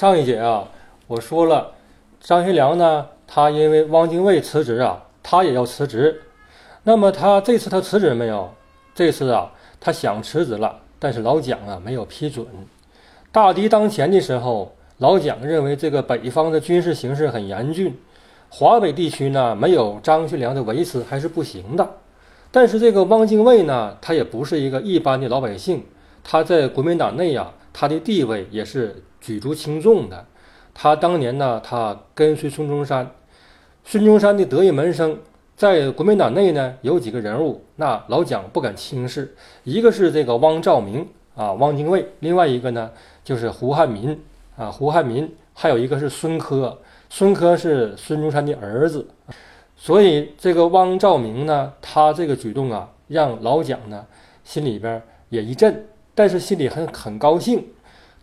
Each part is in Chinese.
上一节啊，我说了，张学良呢，他因为汪精卫辞职啊，他也要辞职。那么他这次他辞职没有？这次啊，他想辞职了，但是老蒋啊没有批准。大敌当前的时候，老蒋认为这个北方的军事形势很严峻，华北地区呢没有张学良的维持还是不行的。但是这个汪精卫呢，他也不是一个一般的老百姓，他在国民党内呀，他的地位也是。举足轻重的，他当年呢，他跟随孙中山，孙中山的得意门生，在国民党内呢有几个人物，那老蒋不敢轻视，一个是这个汪兆铭啊，汪精卫，另外一个呢就是胡汉民啊，胡汉民，还有一个是孙科，孙科是孙中山的儿子，所以这个汪兆铭呢，他这个举动啊，让老蒋呢心里边也一震，但是心里很很高兴。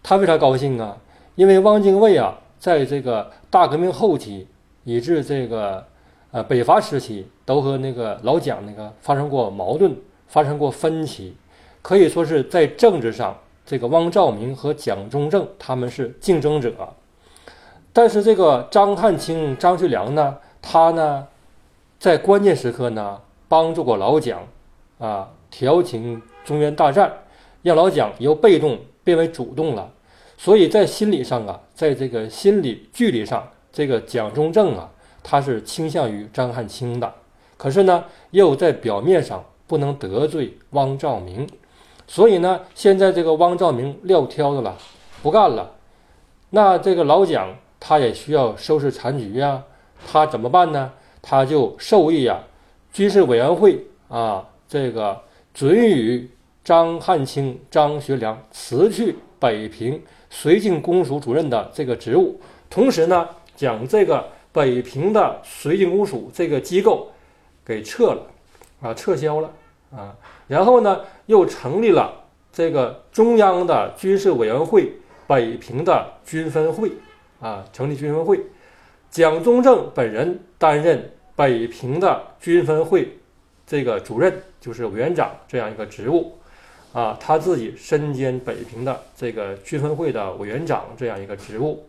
他为啥高兴啊？因为汪精卫啊，在这个大革命后期，以至这个呃北伐时期，都和那个老蒋那个发生过矛盾，发生过分歧，可以说是在政治上，这个汪兆铭和蒋中正他们是竞争者。但是这个张汉卿、张学良呢，他呢，在关键时刻呢，帮助过老蒋，啊，调停中原大战，让老蒋由被动变为主动了。所以在心理上啊，在这个心理距离上，这个蒋中正啊，他是倾向于张汉卿的。可是呢，又在表面上不能得罪汪兆铭，所以呢，现在这个汪兆铭撂挑子了，不干了。那这个老蒋他也需要收拾残局呀，他怎么办呢？他就授意啊，军事委员会啊，这个准予张汉卿、张学良辞去北平。绥靖公署主任的这个职务，同时呢，将这个北平的绥靖公署这个机构给撤了，啊，撤销了，啊，然后呢，又成立了这个中央的军事委员会北平的军分会，啊，成立军分会，蒋中正本人担任北平的军分会这个主任，就是委员长这样一个职务。啊，他自己身兼北平的这个军分会的委员长这样一个职务，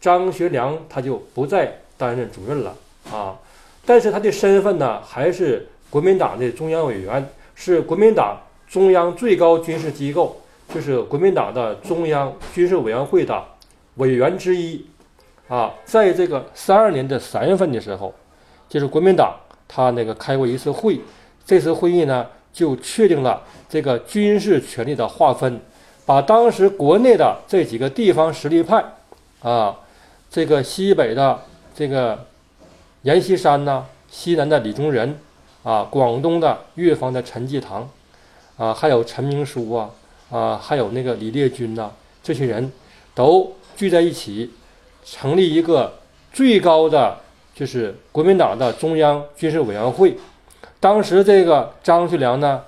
张学良他就不再担任主任了啊，但是他的身份呢还是国民党的中央委员，是国民党中央最高军事机构，就是国民党的中央军事委员会的委员之一啊，在这个三二年的三月份的时候，就是国民党他那个开过一次会，这次会议呢。就确定了这个军事权力的划分，把当时国内的这几个地方实力派，啊，这个西北的这个阎锡山呐，西南的李宗仁，啊，广东的粤方的陈济棠，啊，还有陈明书啊，啊，还有那个李烈钧呐，这些人都聚在一起，成立一个最高的，就是国民党的中央军事委员会。当时这个张学良呢，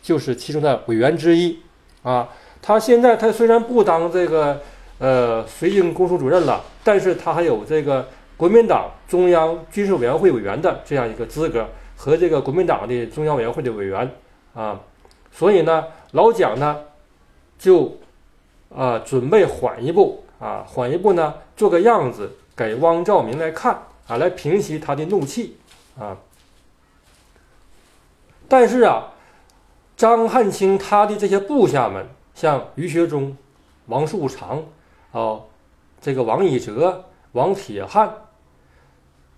就是其中的委员之一啊。他现在他虽然不当这个呃绥靖公署主任了，但是他还有这个国民党中央军事委员会委员的这样一个资格和这个国民党的中央委员会的委员啊。所以呢，老蒋呢就啊准备缓一步啊，缓一步呢做个样子给汪兆铭来看啊，来平息他的怒气啊。但是啊，张汉卿他的这些部下们，像于学忠、王树常，哦，这个王以哲、王铁汉，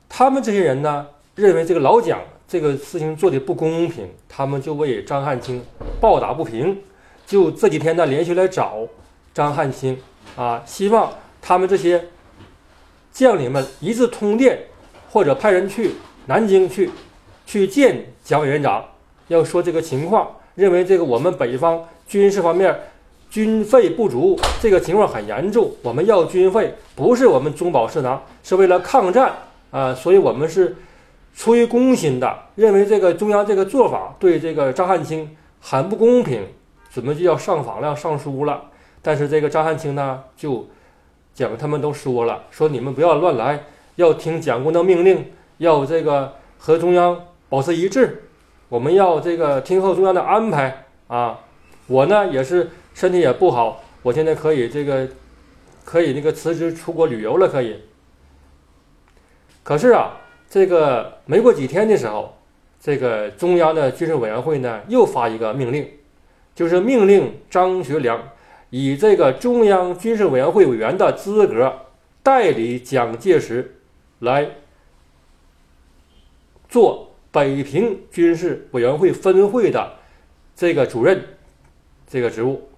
他们这些人呢，认为这个老蒋这个事情做的不公平，他们就为张汉卿抱打不平，就这几天呢连续来找张汉卿啊，希望他们这些将领们一致通电，或者派人去南京去，去见蒋委员长。要说这个情况，认为这个我们北方军事方面军费不足，这个情况很严重。我们要军费，不是我们中饱私囊，是为了抗战啊！所以我们是出于公心的，认为这个中央这个做法对这个张汉卿很不公平，准备就要上访了，上书了。但是这个张汉卿呢，就讲他们都说了，说你们不要乱来，要听蒋公的命令，要这个和中央保持一致。我们要这个听候中央的安排啊！我呢也是身体也不好，我现在可以这个可以那个辞职出国旅游了，可以。可是啊，这个没过几天的时候，这个中央的军事委员会呢又发一个命令，就是命令张学良以这个中央军事委员会委员的资格代理蒋介石来做北平军事委员会分会的这个主任这个职务。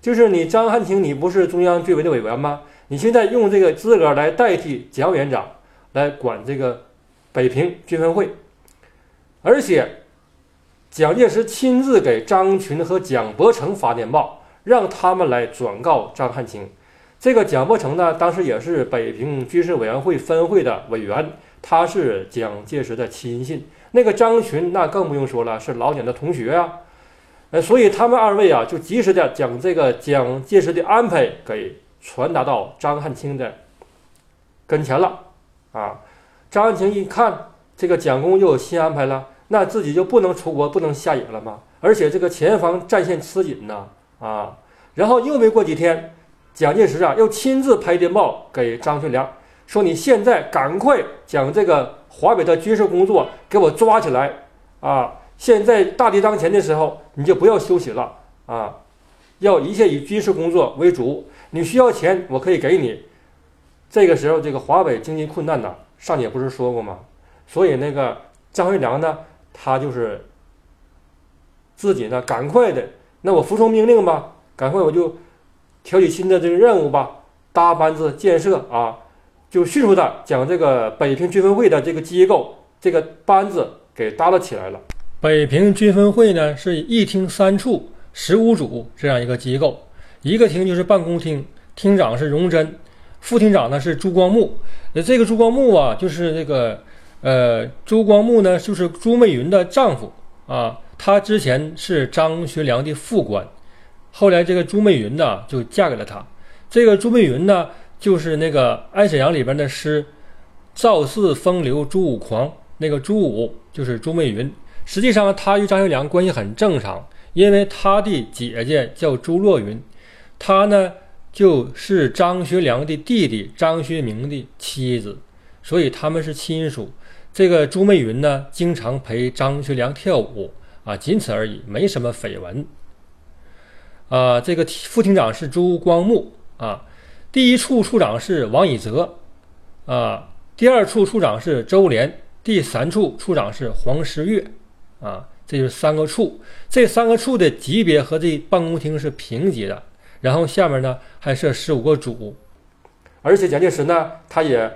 就是你张汉卿，你不是中央军委的委员吗？你现在用这个资格来代替蒋委员长来管这个北平军分会，而且蒋介石亲自给张群和蒋伯成发电报，让他们来转告张汉卿。这个蒋伯成呢，当时也是北平军事委员会分会的委员，他是蒋介石的亲信。那个张群那更不用说了，是老蒋的同学啊。呃，所以他们二位啊，就及时的将这个蒋介石的安排给传达到张汉卿的跟前了。啊，张汉卿一看这个蒋公又有新安排了，那自己就不能出国，不能下野了吗？而且这个前方战线吃紧呐，啊，然后又没过几天，蒋介石啊又亲自拍电报给张学良，说你现在赶快将这个华北的军事工作给我抓起来啊！现在大敌当前的时候，你就不要休息了啊！要一切以军事工作为主。你需要钱，我可以给你。这个时候，这个华北经济困难呢，上姐不是说过吗？所以那个张学良呢，他就是自己呢，赶快的，那我服从命令吧，赶快我就挑起新的这个任务吧，搭班子建设啊，就迅速的将这个北平军分会的这个机构这个班子给搭了起来了。北平军分会呢，是一厅三处十五组这样一个机构，一个厅就是办公厅，厅长是荣臻，副厅长呢是朱光木。那，这个朱光木啊，就是这个呃，朱光木呢，就是朱美云的丈夫啊。他之前是张学良的副官，后来这个朱美云呢就嫁给了他。这个朱美云呢，就是那个《爱沈阳》里边的诗“赵四风流朱五狂”，那个朱五就是朱美云。实际上，他与张学良关系很正常，因为他的姐姐叫朱若云，他呢就是张学良的弟弟张学明的妻子，所以他们是亲属。这个朱美云呢，经常陪张学良跳舞啊，仅此而已，没什么绯闻。啊，这个副厅长是朱光木啊，第一处处长是王以泽啊，第二处处长是周濂，第三处处长是黄时月。啊，这就是三个处，这三个处的级别和这办公厅是平级的，然后下面呢还设十五个组，而且蒋介石呢，他也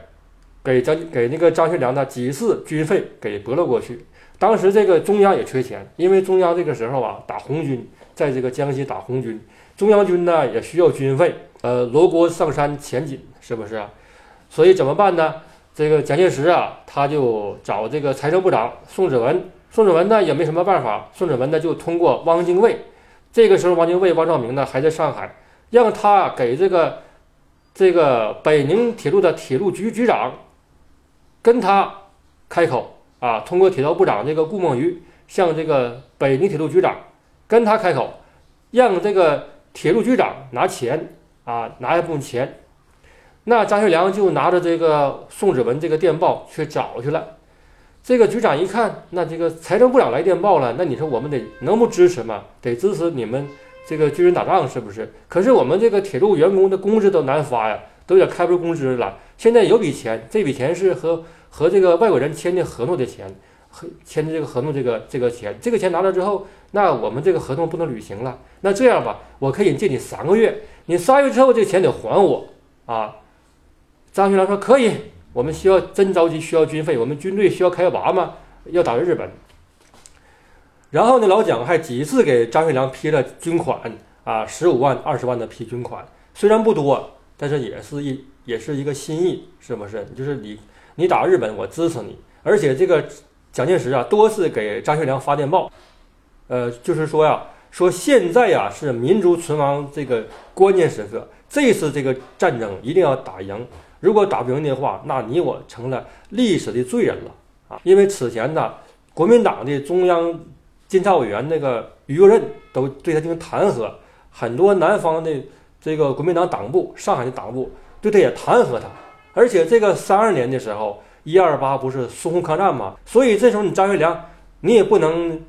给张给那个张学良呢几次军费给拨了过去。当时这个中央也缺钱，因为中央这个时候啊打红军，在这个江西打红军，中央军呢也需要军费，呃，罗锅上山钱紧，是不是？所以怎么办呢？这个蒋介石啊，他就找这个财政部长宋子文。宋子文呢也没什么办法，宋子文呢就通过汪精卫，这个时候汪精卫、汪兆铭呢还在上海，让他给这个这个北宁铁路的铁路局局长跟他开口啊，通过铁道部长这个顾梦余向这个北宁铁路局长跟他开口，让这个铁路局长拿钱啊，拿一部分钱，那张学良就拿着这个宋子文这个电报去找去了。这个局长一看，那这个财政部长来电报了，那你说我们得能不支持吗？得支持你们这个军人打仗是不是？可是我们这个铁路员工的工资都难发呀，都也开不出工资了。现在有笔钱，这笔钱是和和这个外国人签的合同的钱，和签的这个合同这个这个钱，这个钱拿到之后，那我们这个合同不能履行了。那这样吧，我可以借你三个月，你三个月之后这钱得还我啊。张学良说可以。我们需要真着急需要军费，我们军队需要开拔吗？要打日本。然后呢，老蒋还几次给张学良批了军款啊，十五万、二十万的批军款，虽然不多，但是也是一也是一个心意，是不是？就是你你打日本，我支持你。而且这个蒋介石啊，多次给张学良发电报，呃，就是说呀，说现在呀是民族存亡这个关键时刻，这次这个战争一定要打赢。如果打不赢的话，那你我成了历史的罪人了啊！因为此前呢，国民党的中央监察委员那个于右任都对他进行弹劾，很多南方的这个国民党党部，上海的党部对他也弹劾他。而且这个三二年的时候，一二八不是淞沪抗战吗？所以这时候你张学良，你也不能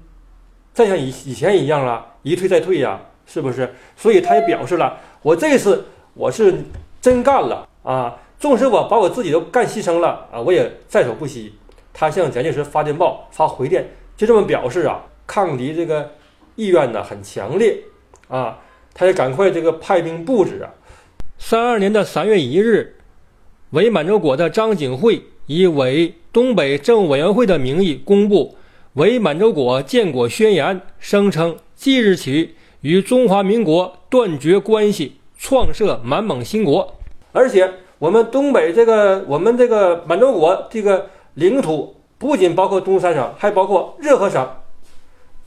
再像以以前一样了，一退再退呀，是不是？所以他也表示了，我这次我是真干了啊，纵使我把我自己都干牺牲了啊，我也在所不惜。他向蒋介石发电报、发回电，就这么表示啊，抗敌这个意愿呢很强烈啊，他也赶快这个派兵布置啊。三二年的三月一日。伪满洲国的张景惠以伪东北政务委员会的名义公布《伪满洲国建国宣言》，声称即日起与中华民国断绝关系，创设满蒙新国。而且，我们东北这个我们这个满洲国这个领土不仅包括东三省，还包括热河省。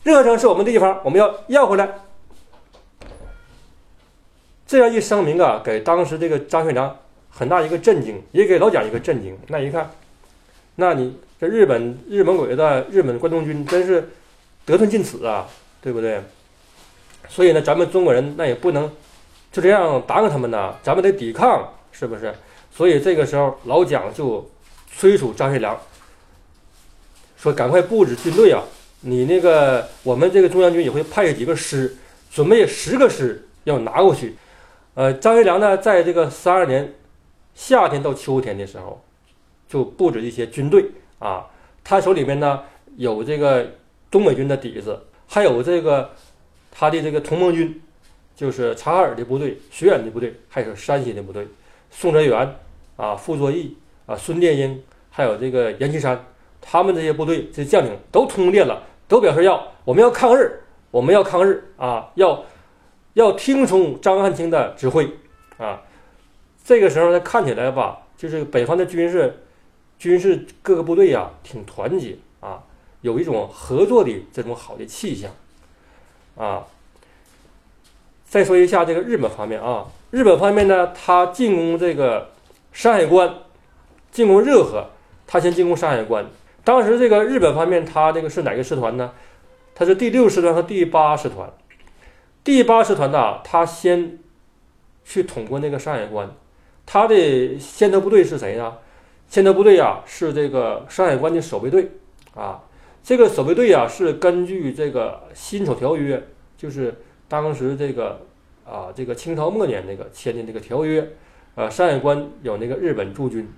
热河省是我们的地方，我们要要回来。这样一声明啊，给当时这个张学良。很大一个震惊，也给老蒋一个震惊。那一看，那你这日本日本鬼子、日本关东军真是得寸进尺啊，对不对？所以呢，咱们中国人那也不能就这样打给他们呐，咱们得抵抗，是不是？所以这个时候，老蒋就催促张学良说：“赶快布置军队啊！你那个我们这个中央军也会派几个师，准备十个师要拿过去。”呃，张学良呢，在这个三二年。夏天到秋天的时候，就布置一些军队啊。他手里面呢有这个东北军的底子，还有这个他的这个同盟军，就是察哈尔的部队、绥远的部队，还有山西的部队。宋哲元啊、傅作义啊、孙殿英，还有这个阎锡山，他们这些部队这将领都通电了，都表示要我们要抗日，我们要抗日啊，要要听从张汉卿的指挥啊。这个时候呢，看起来吧，就是北方的军事，军事各个部队呀，挺团结啊，有一种合作的这种好的气象，啊。再说一下这个日本方面啊，日本方面呢，他进攻这个山海关，进攻热河，他先进攻山海关。当时这个日本方面，他这个是哪个师团呢？他是第六师团和第八师团。第八师团呢，他先去捅过那个山海关。他的先头部队是谁呢？先头部队呀是这个山海关的守备队啊。这个守备队呀是根据这个辛丑条约，就是当时这个啊这个清朝末年那个签的这个条约，呃，山海关有那个日本驻军，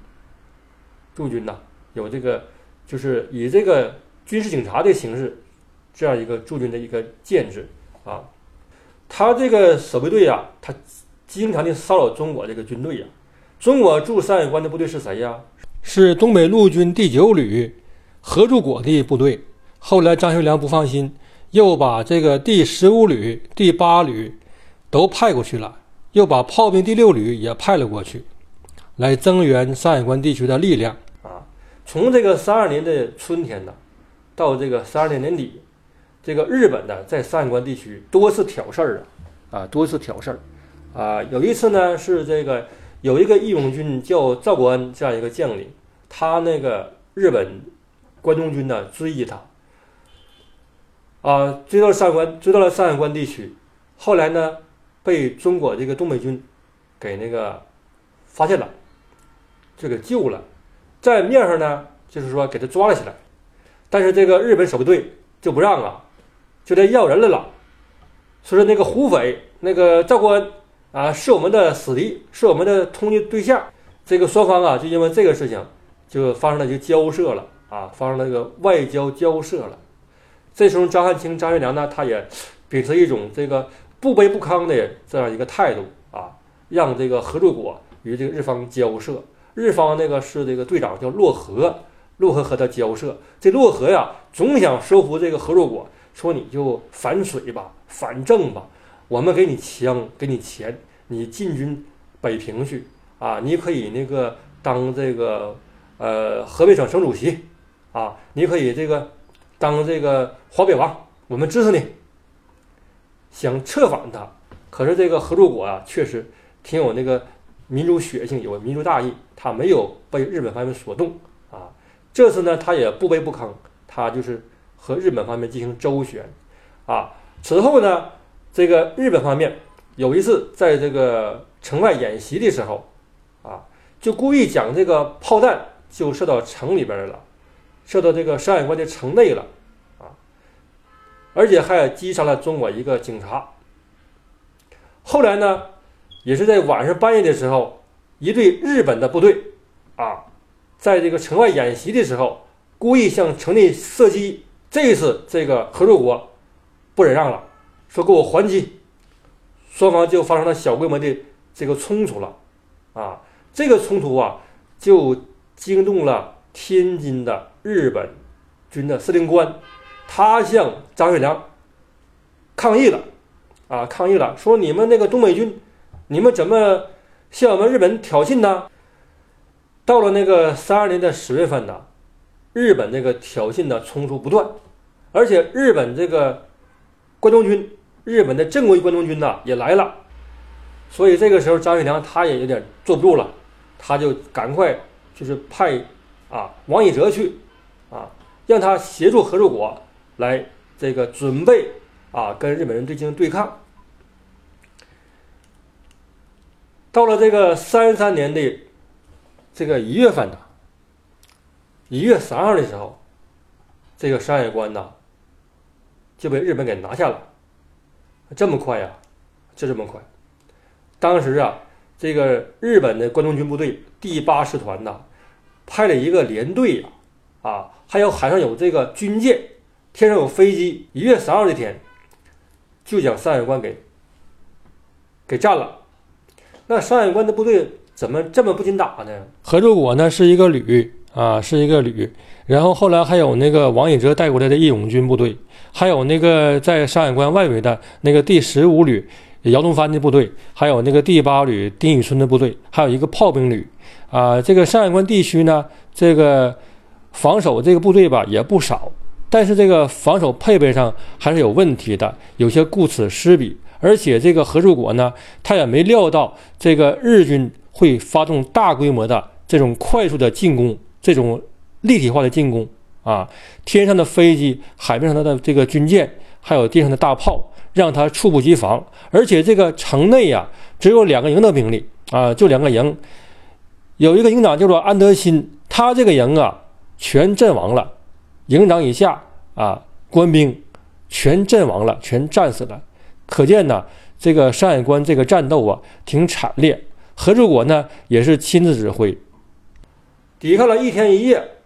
驻军呐，有这个就是以这个军事警察的形式，这样一个驻军的一个建制啊。他这个守备队呀，他经常的骚扰中国这个军队呀。中国驻山海关的部队是谁呀？是东北陆军第九旅何柱国的部队。后来张学良不放心，又把这个第十五旅、第八旅都派过去了，又把炮兵第六旅也派了过去，来增援山海关地区的力量啊。从这个三二年的春天呢，到这个三二年年底，这个日本呢在山海关地区多次挑事儿啊，啊，多次挑事儿啊。有一次呢是这个。有一个义勇军叫赵国安这样一个将领，他那个日本关东军呢追击他，啊，追到山关，追到了山海关地区，后来呢被中国这个东北军给那个发现了，就给救了，在面上呢就是说给他抓了起来，但是这个日本守备队就不让啊，就得要人来了，说是那个胡匪那个赵国安。啊，是我们的死敌，是我们的通缉对象。这个双方啊，就因为这个事情，就发生了一个交涉了啊，发生了一个外交交涉了。这时候，张汉卿、张学良呢，他也秉持一种这个不卑不亢的这样一个态度啊，让这个合作国与这个日方交涉。日方那个是这个队长叫洛河，洛河和他交涉。这洛河呀，总想收服这个合作国，说你就反水吧，反正吧。我们给你枪，给你钱，你进军北平去啊！你可以那个当这个呃河北省省主席啊！你可以这个当这个华北王，我们支持你。想策反他，可是这个合作国啊，确实挺有那个民族血性，有民族大义，他没有被日本方面所动啊。这次呢，他也不卑不亢，他就是和日本方面进行周旋啊。此后呢？这个日本方面有一次在这个城外演习的时候，啊，就故意将这个炮弹就射到城里边来了，射到这个山海关的城内了，啊，而且还击杀了中国一个警察。后来呢，也是在晚上半夜的时候，一队日本的部队，啊，在这个城外演习的时候，故意向城内射击。这一次，这个合作国不忍让了，说给我还击。双方就发生了小规模的这个冲突了，啊，这个冲突啊，就惊动了天津的日本军的司令官，他向张学良抗议了。啊！抗议了，说你们那个东北军，你们怎么向我们日本挑衅呢？到了那个三二年的十月份呢，日本这个挑衅呢冲突不断，而且日本这个关东军，日本的正规关东军呢也来了，所以这个时候张学良他也有点坐不住了，他就赶快就是派啊王以哲去啊，让他协助合作国来这个准备。啊，跟日本人对进行对抗。到了这个三三年的这个一月份呢，一月三号的时候，这个山海关呢就被日本给拿下了。这么快呀？就这么快？当时啊，这个日本的关东军部队第八师团呐，派了一个连队呀，啊，还有海上有这个军舰，天上有飞机。一月三号这天。就将山海关给给占了，那山海关的部队怎么这么不经打呢？合作国呢是一个旅啊，是一个旅，然后后来还有那个王以哲带过来的义勇军部队，还有那个在山海关外围的那个第十五旅姚东藩的部队，还有那个第八旅丁宇春的部队，还有一个炮兵旅啊。这个山海关地区呢，这个防守这个部队吧也不少。但是这个防守配备上还是有问题的，有些顾此失彼。而且这个合作国呢，他也没料到这个日军会发动大规模的这种快速的进攻，这种立体化的进攻啊！天上的飞机，海面上的这个军舰，还有地上的大炮，让他猝不及防。而且这个城内呀，只有两个营的兵力啊，就两个营，有一个营长叫做安德新，他这个营啊，全阵亡了。营长以下啊，官兵全阵亡了，全战死了。可见呢，这个山海关这个战斗啊，挺惨烈。何柱国呢，也是亲自指挥，抵抗了一天一夜，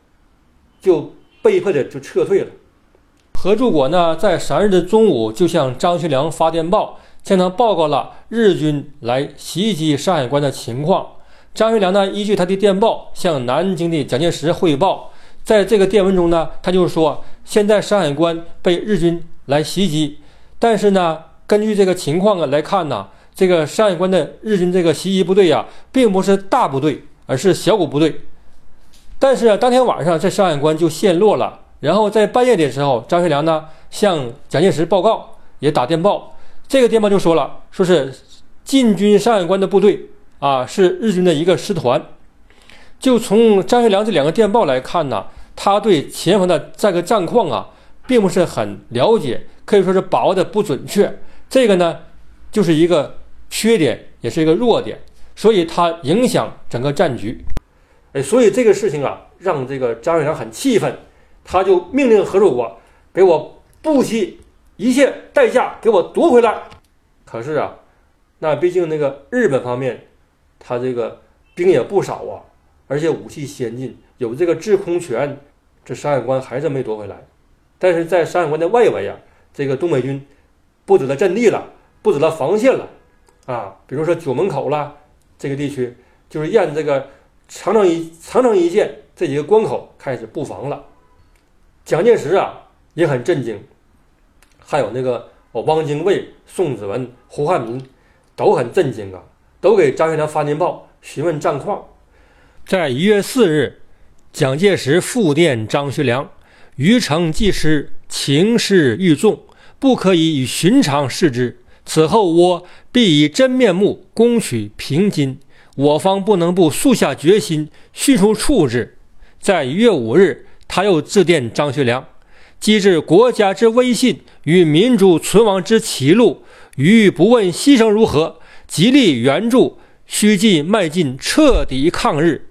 就被迫的就撤退了。何柱国呢，在三日的中午就向张学良发电报，向他报告了日军来袭击山海关的情况。张学良呢，依据他的电报，向南京的蒋介石汇报。在这个电文中呢，他就是说，现在山海关被日军来袭击，但是呢，根据这个情况啊来看呢，这个山海关的日军这个袭击部队呀，并不是大部队，而是小股部队。但是当天晚上，这山海关就陷落了。然后在半夜的时候，张学良呢向蒋介石报告，也打电报，这个电报就说了，说是进军山海关的部队啊，是日军的一个师团。就从张学良这两个电报来看呢，他对前方的这个战况啊，并不是很了解，可以说是把握的不准确。这个呢，就是一个缺点，也是一个弱点，所以它影响整个战局。哎，所以这个事情啊，让这个张学良很气愤，他就命令合作国给我不惜一切代价给我夺回来。可是啊，那毕竟那个日本方面，他这个兵也不少啊。而且武器先进，有这个制空权，这山海关还是没夺回来。但是在山海关的外围啊，这个东北军布置了阵地了，布置了防线了，啊，比如说九门口了这个地区，就是沿这个长城一长城一线这几个关口开始布防了。蒋介石啊也很震惊，还有那个汪精卫、宋子文、胡汉民都很震惊啊，都给张学良发电报询问战况。在一月四日，蒋介石复电张学良：“余城既失，情势愈重，不可以与寻常视之。此后我必以真面目攻取平津，我方不能不速下决心，迅速处置。”在一月五日，他又致电张学良：“机智国家之威信与民族存亡之歧路，余不问牺牲如何，极力援助，须即迈进彻底抗日。